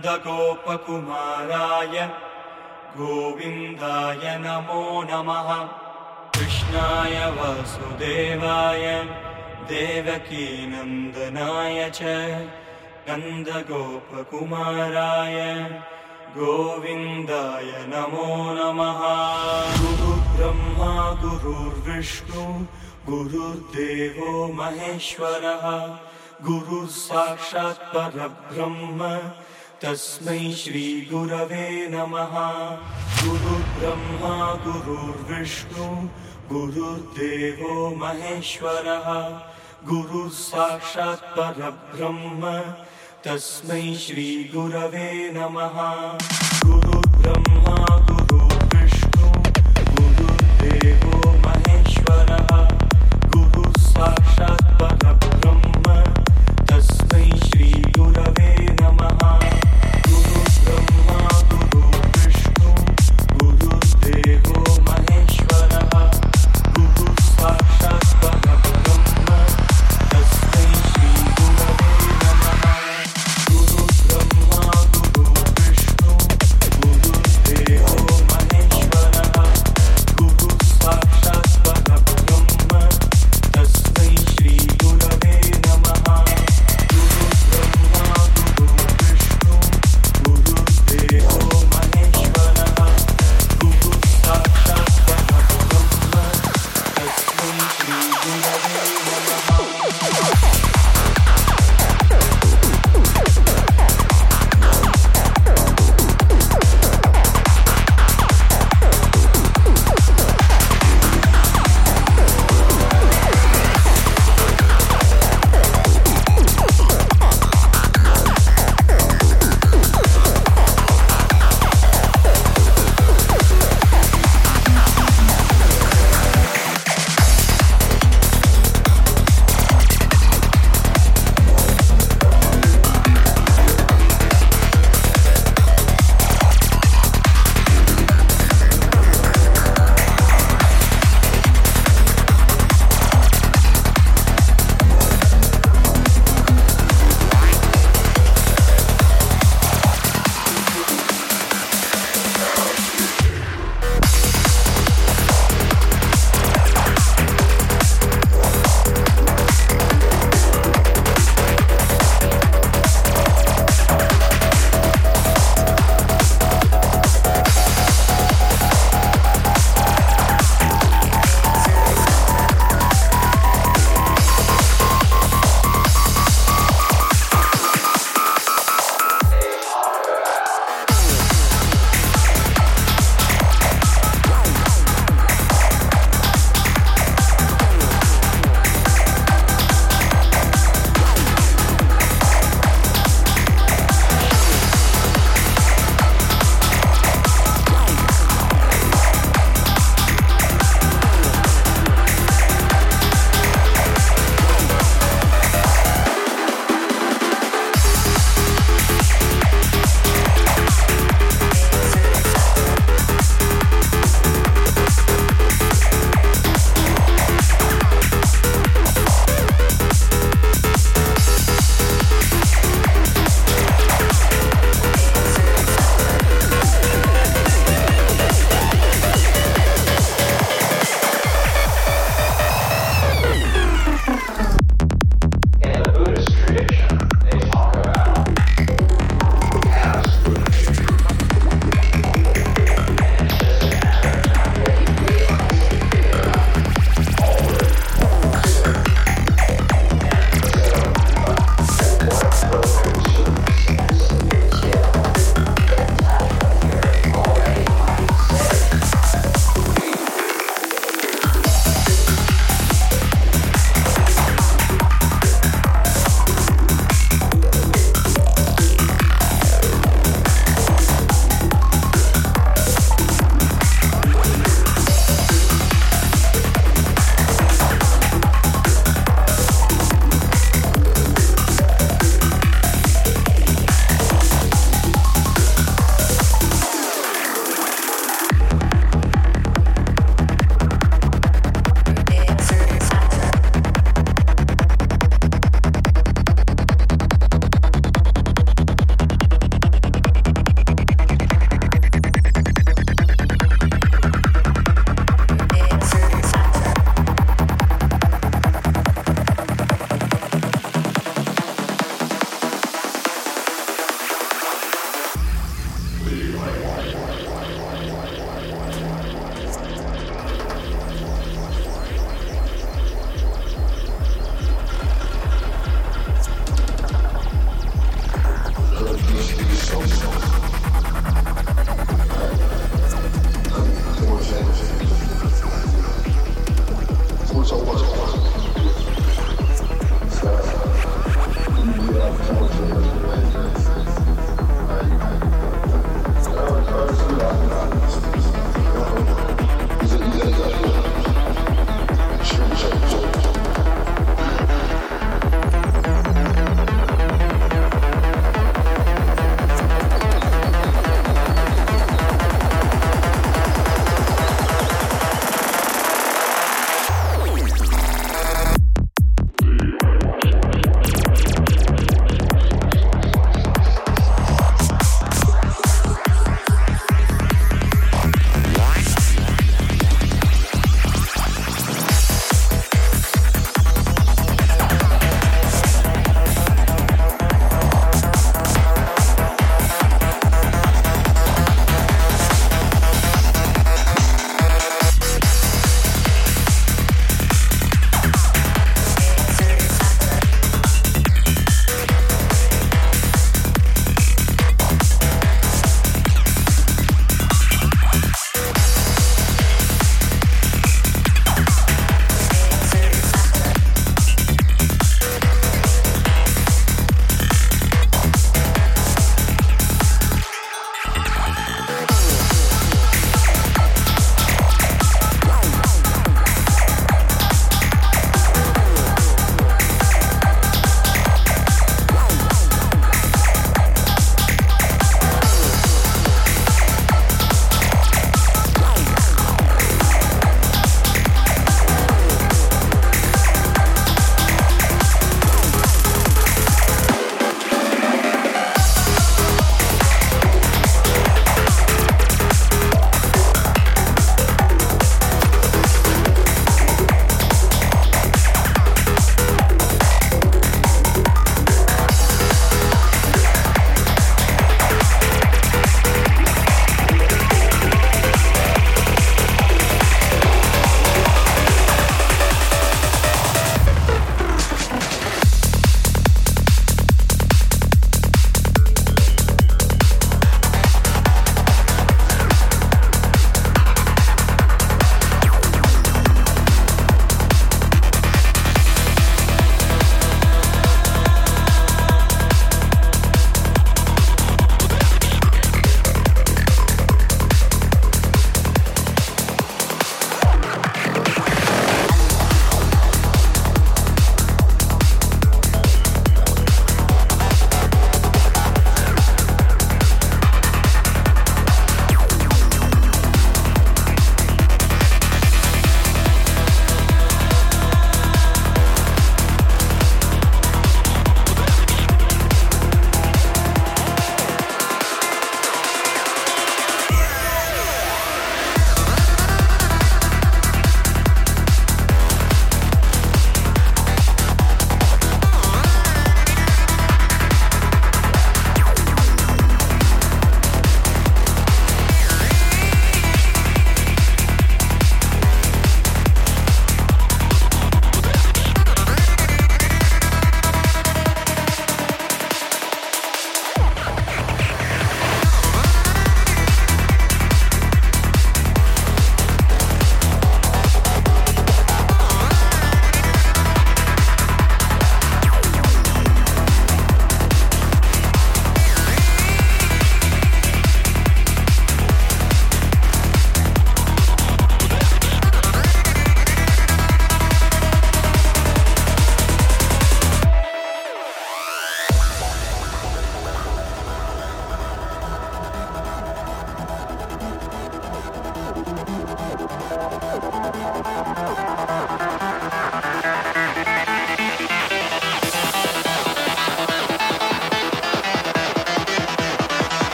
नन्दगोपकुमाराय गोविन्दाय नमो नमः। कृष्णाय वासुदेवाय देवकीनन्दनाय च नन्दगोपकुमाराय गोविन्दाय नमो नमः। गुरुब्रह्मा गुरुर्विष्णु गुरुर्देवो महेश्वरः गुरुः साक्षात् परब्रह्म तस्मै श्रीगुरवे नमः। गुरुब्रह्मा गुरुर्विष्णु गुरुर्देवो महेश्वरः। गुरुः साक्षात् परब्रह्म तस्मै श्रीगुरवे नमः। गुरुब्रह्मा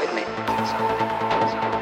inside me. Inside. Inside.